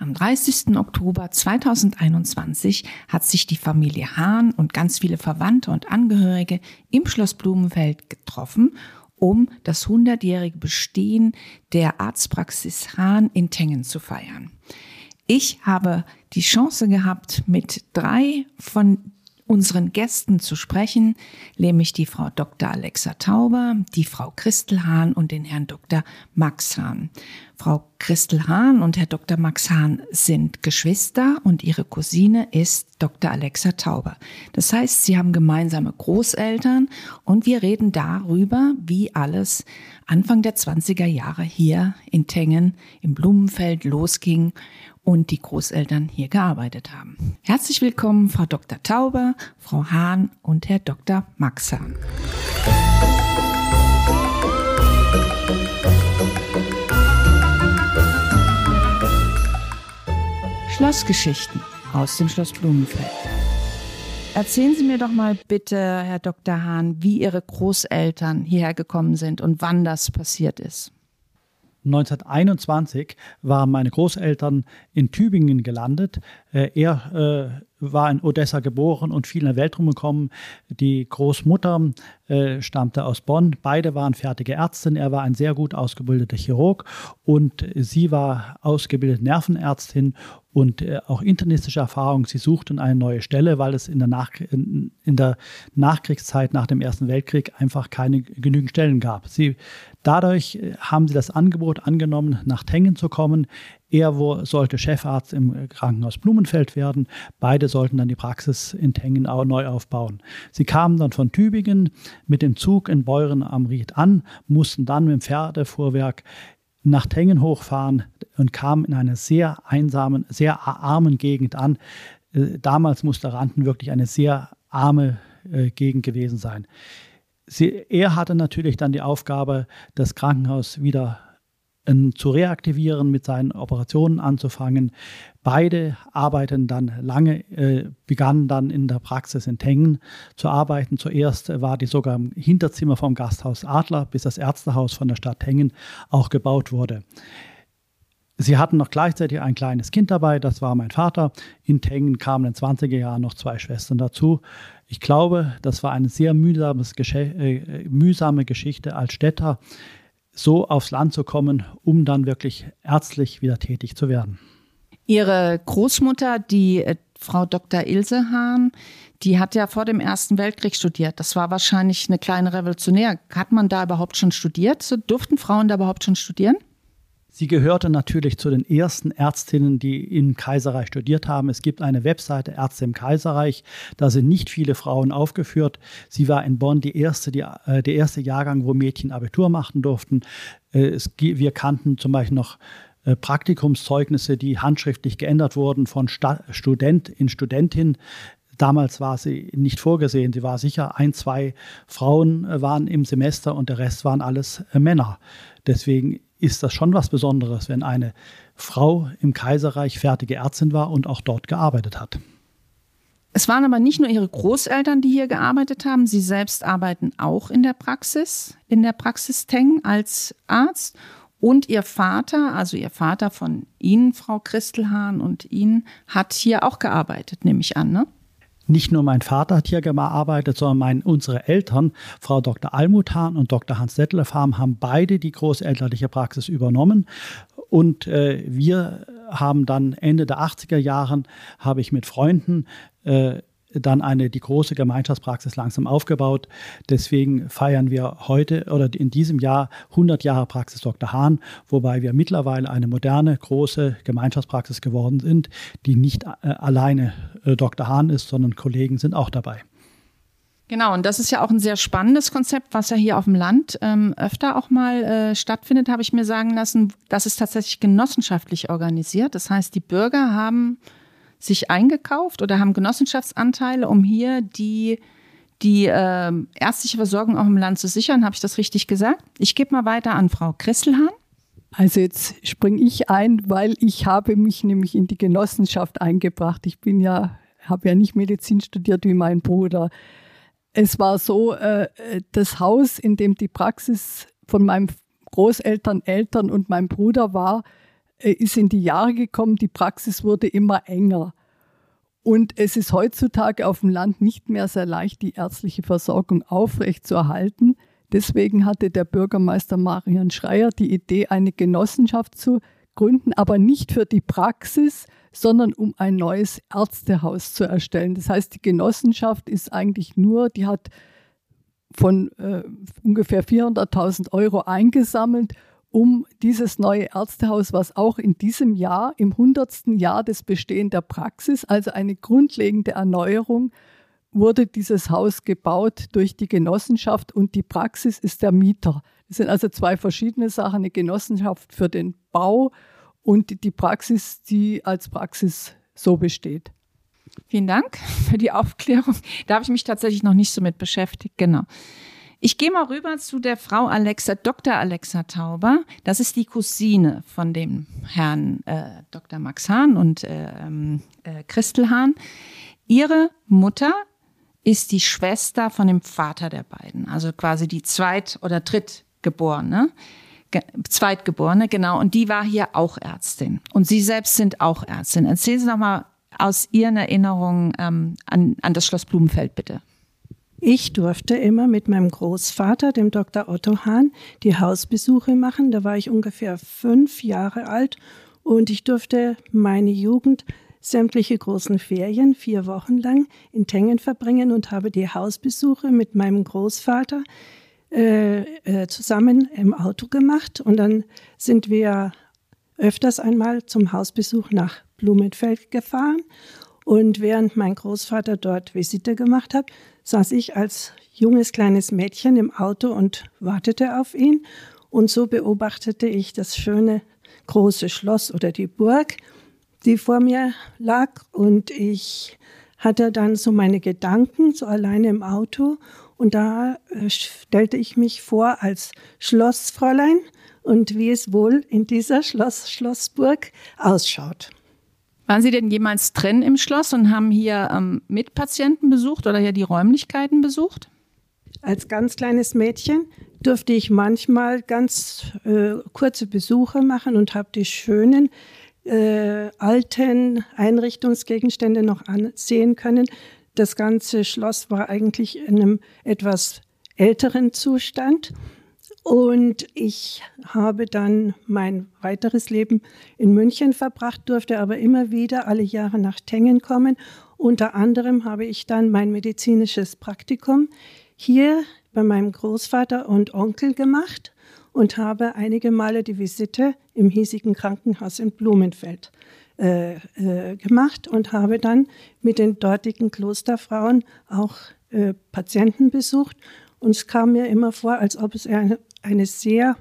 Am 30. Oktober 2021 hat sich die Familie Hahn und ganz viele Verwandte und Angehörige im Schloss Blumenfeld getroffen, um das 100-jährige Bestehen der Arztpraxis Hahn in Tengen zu feiern. Ich habe die Chance gehabt, mit drei von unseren Gästen zu sprechen, nämlich die Frau Dr. Alexa Tauber, die Frau Christel Hahn und den Herrn Dr. Max Hahn. Frau Christel Hahn und Herr Dr. Max Hahn sind Geschwister und ihre Cousine ist Dr. Alexa Tauber. Das heißt, sie haben gemeinsame Großeltern und wir reden darüber, wie alles Anfang der 20er Jahre hier in Tengen im Blumenfeld losging und die Großeltern hier gearbeitet haben. Herzlich willkommen, Frau Dr. Tauber, Frau Hahn und Herr Dr. Max Hahn. Schlossgeschichten aus dem Schloss Blumenfeld. Erzählen Sie mir doch mal bitte, Herr Dr. Hahn, wie Ihre Großeltern hierher gekommen sind und wann das passiert ist. 1921 waren meine Großeltern in Tübingen gelandet. Äh, er äh, war in Odessa geboren und viel in der Welt rumgekommen. Die Großmutter äh, stammte aus Bonn. Beide waren fertige Ärztin. Er war ein sehr gut ausgebildeter Chirurg und sie war ausgebildete Nervenärztin und auch internistische Erfahrung. Sie suchten eine neue Stelle, weil es in der, Nach in, der Nachkriegszeit nach dem Ersten Weltkrieg einfach keine genügend Stellen gab. Sie, dadurch haben sie das Angebot angenommen, nach Tengen zu kommen. Er sollte Chefarzt im Krankenhaus Blumenfeld werden. Beide sollten dann die Praxis in Tengen neu aufbauen. Sie kamen dann von Tübingen mit dem Zug in Beuren am Ried an, mussten dann mit dem Pferdefuhrwerk nach Tengen hochfahren und kamen in einer sehr einsamen, sehr armen Gegend an. Äh, damals musste Randen wirklich eine sehr arme äh, Gegend gewesen sein. Sie, er hatte natürlich dann die Aufgabe, das Krankenhaus wieder zu reaktivieren, mit seinen Operationen anzufangen. Beide arbeiten dann lange, äh, begannen dann in der Praxis in Tengen zu arbeiten. Zuerst war die sogar im Hinterzimmer vom Gasthaus Adler, bis das Ärztehaus von der Stadt Tengen auch gebaut wurde. Sie hatten noch gleichzeitig ein kleines Kind dabei, das war mein Vater. In Tengen kamen in den 20er Jahren noch zwei Schwestern dazu. Ich glaube, das war eine sehr äh, mühsame Geschichte als Städter so aufs Land zu kommen, um dann wirklich ärztlich wieder tätig zu werden. Ihre Großmutter, die äh, Frau Dr. Ilse Hahn, die hat ja vor dem Ersten Weltkrieg studiert. Das war wahrscheinlich eine kleine Revolutionär. Hat man da überhaupt schon studiert? Durften Frauen da überhaupt schon studieren? Sie gehörte natürlich zu den ersten Ärztinnen, die im Kaiserreich studiert haben. Es gibt eine Webseite Ärzte im Kaiserreich. Da sind nicht viele Frauen aufgeführt. Sie war in Bonn die erste, die, äh, der erste Jahrgang, wo Mädchen Abitur machen durften. Äh, es, wir kannten zum Beispiel noch äh, Praktikumszeugnisse, die handschriftlich geändert wurden von Sta Student in Studentin. Damals war sie nicht vorgesehen. Sie war sicher ein, zwei Frauen äh, waren im Semester und der Rest waren alles äh, Männer. Deswegen ist das schon was Besonderes, wenn eine Frau im Kaiserreich fertige Ärztin war und auch dort gearbeitet hat. Es waren aber nicht nur ihre Großeltern, die hier gearbeitet haben. Sie selbst arbeiten auch in der Praxis, in der Praxis Teng als Arzt. Und ihr Vater, also ihr Vater von Ihnen, Frau Christelhahn und Ihnen, hat hier auch gearbeitet, nehme ich an, ne? Nicht nur mein Vater hat hier gearbeitet, sondern mein, unsere Eltern, Frau Dr. Almutan und Dr. Hans Detlef, haben beide die großelterliche Praxis übernommen. Und äh, wir haben dann Ende der 80er Jahren, habe ich mit Freunden äh, dann eine, die große Gemeinschaftspraxis langsam aufgebaut. Deswegen feiern wir heute oder in diesem Jahr 100 Jahre Praxis Dr. Hahn, wobei wir mittlerweile eine moderne, große Gemeinschaftspraxis geworden sind, die nicht äh, alleine äh, Dr. Hahn ist, sondern Kollegen sind auch dabei. Genau, und das ist ja auch ein sehr spannendes Konzept, was ja hier auf dem Land ähm, öfter auch mal äh, stattfindet, habe ich mir sagen lassen. Das ist tatsächlich genossenschaftlich organisiert. Das heißt, die Bürger haben sich eingekauft oder haben Genossenschaftsanteile, um hier die, die äh, ärztliche Versorgung auch im Land zu sichern. Habe ich das richtig gesagt? Ich gebe mal weiter an Frau Krisselhahn. Also jetzt springe ich ein, weil ich habe mich nämlich in die Genossenschaft eingebracht. Ich bin ja, habe ja nicht Medizin studiert wie mein Bruder. Es war so, äh, das Haus, in dem die Praxis von meinen Großeltern, Eltern und meinem Bruder war, ist in die Jahre gekommen, die Praxis wurde immer enger. Und es ist heutzutage auf dem Land nicht mehr sehr leicht, die ärztliche Versorgung aufrechtzuerhalten. Deswegen hatte der Bürgermeister Marian Schreier die Idee, eine Genossenschaft zu gründen, aber nicht für die Praxis, sondern um ein neues Ärztehaus zu erstellen. Das heißt, die Genossenschaft ist eigentlich nur, die hat von äh, ungefähr 400.000 Euro eingesammelt, um dieses neue Ärztehaus, was auch in diesem Jahr, im 100. Jahr des Bestehens der Praxis, also eine grundlegende Erneuerung, wurde dieses Haus gebaut durch die Genossenschaft und die Praxis ist der Mieter. Das sind also zwei verschiedene Sachen, eine Genossenschaft für den Bau und die Praxis, die als Praxis so besteht. Vielen Dank für die Aufklärung. Da habe ich mich tatsächlich noch nicht so mit beschäftigt. Genau. Ich gehe mal rüber zu der Frau Alexa, Dr. Alexa Tauber. Das ist die Cousine von dem Herrn äh, Dr. Max Hahn und äh, äh, Christel Hahn. Ihre Mutter ist die Schwester von dem Vater der beiden, also quasi die Zweit- oder Drittgeborene. Zweitgeborene, genau. Und die war hier auch Ärztin. Und Sie selbst sind auch Ärztin. Erzählen Sie noch mal aus Ihren Erinnerungen ähm, an, an das Schloss Blumenfeld, bitte. Ich durfte immer mit meinem Großvater, dem Dr. Otto Hahn, die Hausbesuche machen. Da war ich ungefähr fünf Jahre alt und ich durfte meine Jugend sämtliche großen Ferien vier Wochen lang in Tengen verbringen und habe die Hausbesuche mit meinem Großvater äh, äh, zusammen im Auto gemacht. Und dann sind wir öfters einmal zum Hausbesuch nach Blumenfeld gefahren. Und während mein Großvater dort Visite gemacht hat, saß ich als junges kleines Mädchen im Auto und wartete auf ihn. Und so beobachtete ich das schöne große Schloss oder die Burg, die vor mir lag. Und ich hatte dann so meine Gedanken, so alleine im Auto. Und da äh, stellte ich mich vor als Schlossfräulein und wie es wohl in dieser Schloss, Schlossburg ausschaut. Waren Sie denn jemals drin im Schloss und haben hier ähm, Mitpatienten besucht oder hier die Räumlichkeiten besucht? Als ganz kleines Mädchen durfte ich manchmal ganz äh, kurze Besuche machen und habe die schönen äh, alten Einrichtungsgegenstände noch ansehen können. Das ganze Schloss war eigentlich in einem etwas älteren Zustand. Und ich habe dann mein weiteres Leben in München verbracht, durfte aber immer wieder alle Jahre nach Tengen kommen. Unter anderem habe ich dann mein medizinisches Praktikum hier bei meinem Großvater und Onkel gemacht und habe einige Male die Visite im hiesigen Krankenhaus in Blumenfeld äh, äh, gemacht und habe dann mit den dortigen Klosterfrauen auch äh, Patienten besucht. Und es kam mir immer vor, als ob es eine, eine sehr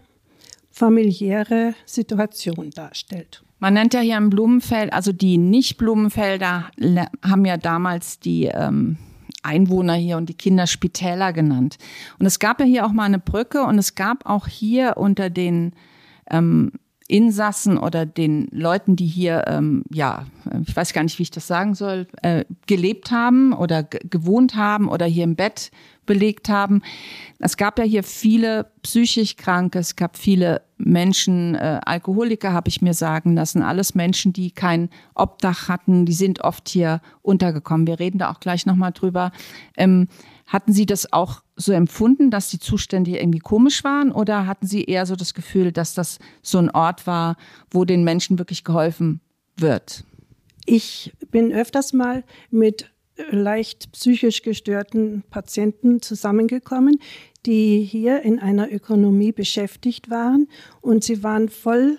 familiäre Situation darstellt. Man nennt ja hier im Blumenfeld, also die Nicht-Blumenfelder haben ja damals die ähm, Einwohner hier und die Kinder Spitäler genannt. Und es gab ja hier auch mal eine Brücke und es gab auch hier unter den ähm, Insassen oder den Leuten, die hier, ähm, ja, ich weiß gar nicht, wie ich das sagen soll, äh, gelebt haben oder gewohnt haben oder hier im Bett belegt haben. Es gab ja hier viele psychisch Kranke, es gab viele Menschen, äh, Alkoholiker habe ich mir sagen lassen, alles Menschen, die kein Obdach hatten, die sind oft hier untergekommen. Wir reden da auch gleich nochmal drüber. Ähm, hatten Sie das auch so empfunden, dass die Zustände irgendwie komisch waren oder hatten Sie eher so das Gefühl, dass das so ein Ort war, wo den Menschen wirklich geholfen wird? Ich bin öfters mal mit leicht psychisch gestörten Patienten zusammengekommen, die hier in einer Ökonomie beschäftigt waren und sie waren voll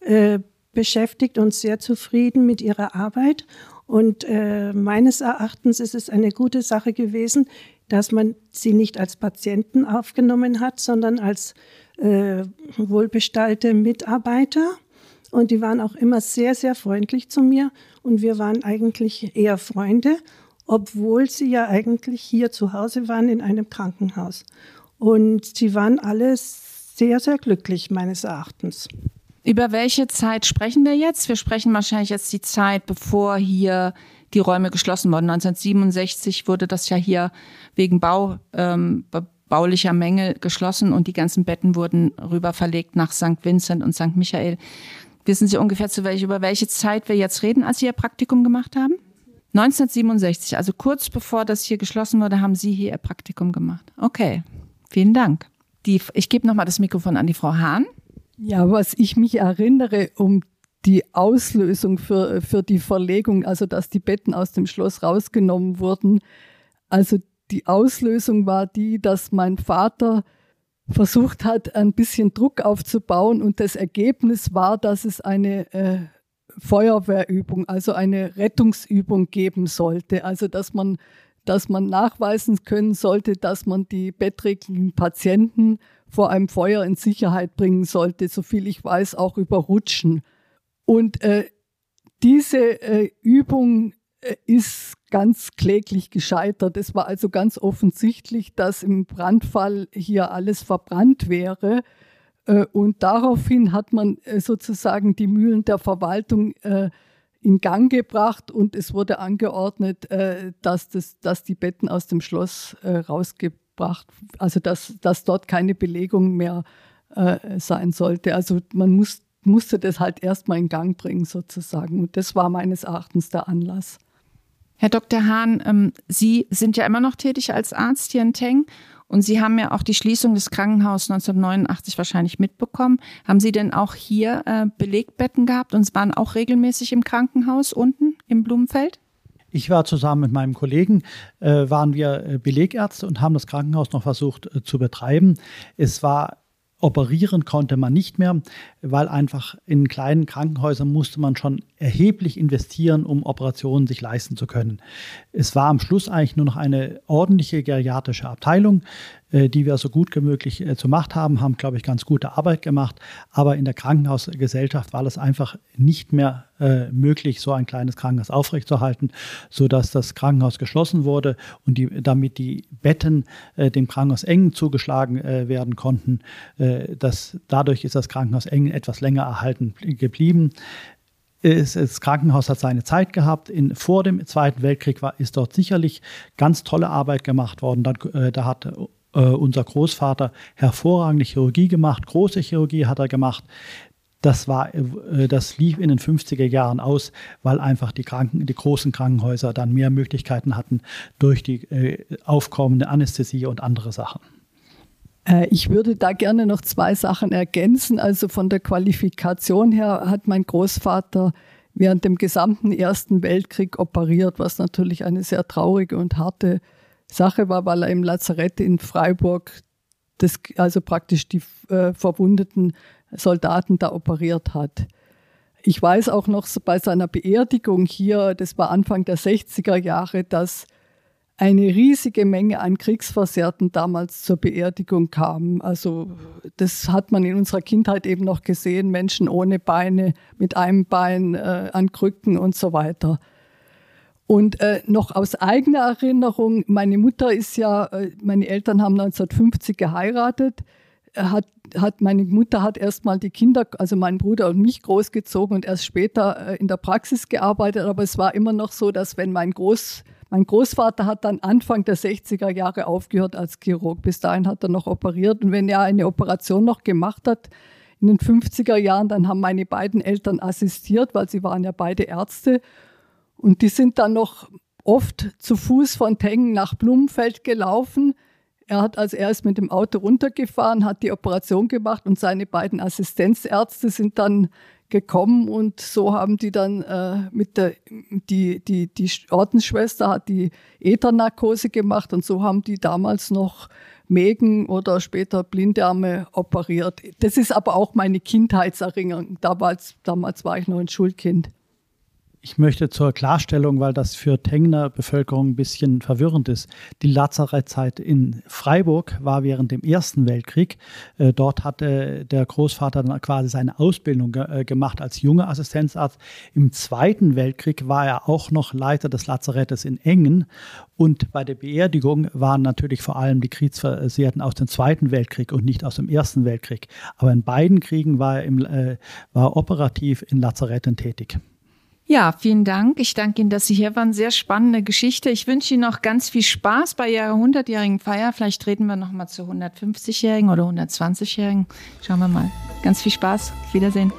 äh, beschäftigt und sehr zufrieden mit ihrer Arbeit. Und äh, meines Erachtens ist es eine gute Sache gewesen, dass man sie nicht als Patienten aufgenommen hat, sondern als äh, wohlbestallte Mitarbeiter. Und die waren auch immer sehr, sehr freundlich zu mir. Und wir waren eigentlich eher Freunde obwohl sie ja eigentlich hier zu Hause waren in einem Krankenhaus. Und sie waren alle sehr, sehr glücklich meines Erachtens. Über welche Zeit sprechen wir jetzt? Wir sprechen wahrscheinlich jetzt die Zeit, bevor hier die Räume geschlossen wurden. 1967 wurde das ja hier wegen Bau, ähm, baulicher Mängel geschlossen und die ganzen Betten wurden rüber verlegt nach St. Vincent und St. Michael. Wissen Sie ungefähr, zu welch, über welche Zeit wir jetzt reden, als Sie Ihr Praktikum gemacht haben? 1967, also kurz bevor das hier geschlossen wurde, haben Sie hier Ihr Praktikum gemacht. Okay, vielen Dank. Die, ich gebe nochmal das Mikrofon an die Frau Hahn. Ja, was ich mich erinnere, um die Auslösung für, für die Verlegung, also dass die Betten aus dem Schloss rausgenommen wurden. Also die Auslösung war die, dass mein Vater versucht hat, ein bisschen Druck aufzubauen und das Ergebnis war, dass es eine äh, Feuerwehrübung, also eine Rettungsübung geben sollte. Also dass man, dass man nachweisen können sollte, dass man die betträglichen Patienten vor einem Feuer in Sicherheit bringen sollte, soviel ich weiß, auch über Rutschen. Und äh, diese äh, Übung äh, ist ganz kläglich gescheitert. Es war also ganz offensichtlich, dass im Brandfall hier alles verbrannt wäre. Äh, und daraufhin hat man äh, sozusagen die Mühlen der Verwaltung in Gang gebracht und es wurde angeordnet, dass, das, dass die Betten aus dem Schloss rausgebracht, also dass, dass dort keine Belegung mehr sein sollte. Also man muss, musste das halt erstmal in Gang bringen sozusagen. Und das war meines Erachtens der Anlass. Herr Dr. Hahn, ähm, Sie sind ja immer noch tätig als Arzt hier in Teng und Sie haben ja auch die Schließung des Krankenhauses 1989 wahrscheinlich mitbekommen. Haben Sie denn auch hier äh, Belegbetten gehabt und waren auch regelmäßig im Krankenhaus unten im Blumenfeld? Ich war zusammen mit meinem Kollegen, äh, waren wir äh, Belegärzte und haben das Krankenhaus noch versucht zu betreiben. Es war operieren konnte man nicht mehr, weil einfach in kleinen Krankenhäusern musste man schon erheblich investieren, um Operationen sich leisten zu können. Es war am Schluss eigentlich nur noch eine ordentliche geriatrische Abteilung, die wir so gut wie möglich äh, gemacht haben, haben, glaube ich, ganz gute Arbeit gemacht. Aber in der Krankenhausgesellschaft war es einfach nicht mehr äh, möglich, so ein kleines Krankenhaus aufrechtzuerhalten, sodass das Krankenhaus geschlossen wurde und die, damit die Betten äh, dem Krankenhaus eng zugeschlagen äh, werden konnten. Äh, das, dadurch ist das Krankenhaus eng etwas länger erhalten geblieben. Das Krankenhaus hat seine Zeit gehabt. In, vor dem Zweiten Weltkrieg war, ist dort sicherlich ganz tolle Arbeit gemacht worden. Da, da hat äh, unser Großvater hervorragende Chirurgie gemacht, große Chirurgie hat er gemacht. Das, war, äh, das lief in den 50er Jahren aus, weil einfach die, Kranken, die großen Krankenhäuser dann mehr Möglichkeiten hatten durch die äh, aufkommende Anästhesie und andere Sachen. Äh, ich würde da gerne noch zwei Sachen ergänzen. Also von der Qualifikation her hat mein Großvater während dem gesamten Ersten Weltkrieg operiert, was natürlich eine sehr traurige und harte Sache war, weil er im Lazarett in Freiburg das, also praktisch die äh, verwundeten Soldaten da operiert hat. Ich weiß auch noch bei seiner Beerdigung hier, das war Anfang der 60er Jahre, dass eine riesige Menge an Kriegsversehrten damals zur Beerdigung kam. Also das hat man in unserer Kindheit eben noch gesehen, Menschen ohne Beine, mit einem Bein äh, an Krücken und so weiter. Und äh, noch aus eigener Erinnerung, meine Mutter ist ja, äh, meine Eltern haben 1950 geheiratet, hat, hat, meine Mutter hat erstmal die Kinder, also meinen Bruder und mich großgezogen und erst später äh, in der Praxis gearbeitet. Aber es war immer noch so, dass wenn mein Groß, mein Großvater hat dann Anfang der 60er Jahre aufgehört als Chirurg. Bis dahin hat er noch operiert. Und wenn er eine Operation noch gemacht hat, in den 50er Jahren, dann haben meine beiden Eltern assistiert, weil sie waren ja beide Ärzte. Und die sind dann noch oft zu Fuß von Tengen nach Blumenfeld gelaufen. Er hat als er ist mit dem Auto runtergefahren, hat die Operation gemacht und seine beiden Assistenzärzte sind dann gekommen und so haben die dann äh, mit der die die die Ordensschwester hat die Ethernarkose gemacht und so haben die damals noch Mägen oder später Blinddarme operiert. Das ist aber auch meine Kindheitserinnerung. Damals, damals war ich noch ein Schulkind. Ich möchte zur Klarstellung, weil das für Tengner Bevölkerung ein bisschen verwirrend ist. Die Lazarettzeit in Freiburg war während dem Ersten Weltkrieg. Äh, dort hatte der Großvater dann quasi seine Ausbildung äh, gemacht als junger Assistenzarzt. Im Zweiten Weltkrieg war er auch noch Leiter des Lazarettes in Engen. Und bei der Beerdigung waren natürlich vor allem die Kriegsversehrten aus dem Zweiten Weltkrieg und nicht aus dem Ersten Weltkrieg. Aber in beiden Kriegen war er, im, äh, war operativ in Lazaretten tätig. Ja, vielen Dank. Ich danke Ihnen, dass Sie hier waren. Sehr spannende Geschichte. Ich wünsche Ihnen noch ganz viel Spaß bei Ihrer 100-jährigen Feier. Vielleicht reden wir noch mal zu 150-jährigen oder 120-jährigen. Schauen wir mal. Ganz viel Spaß. Auf Wiedersehen.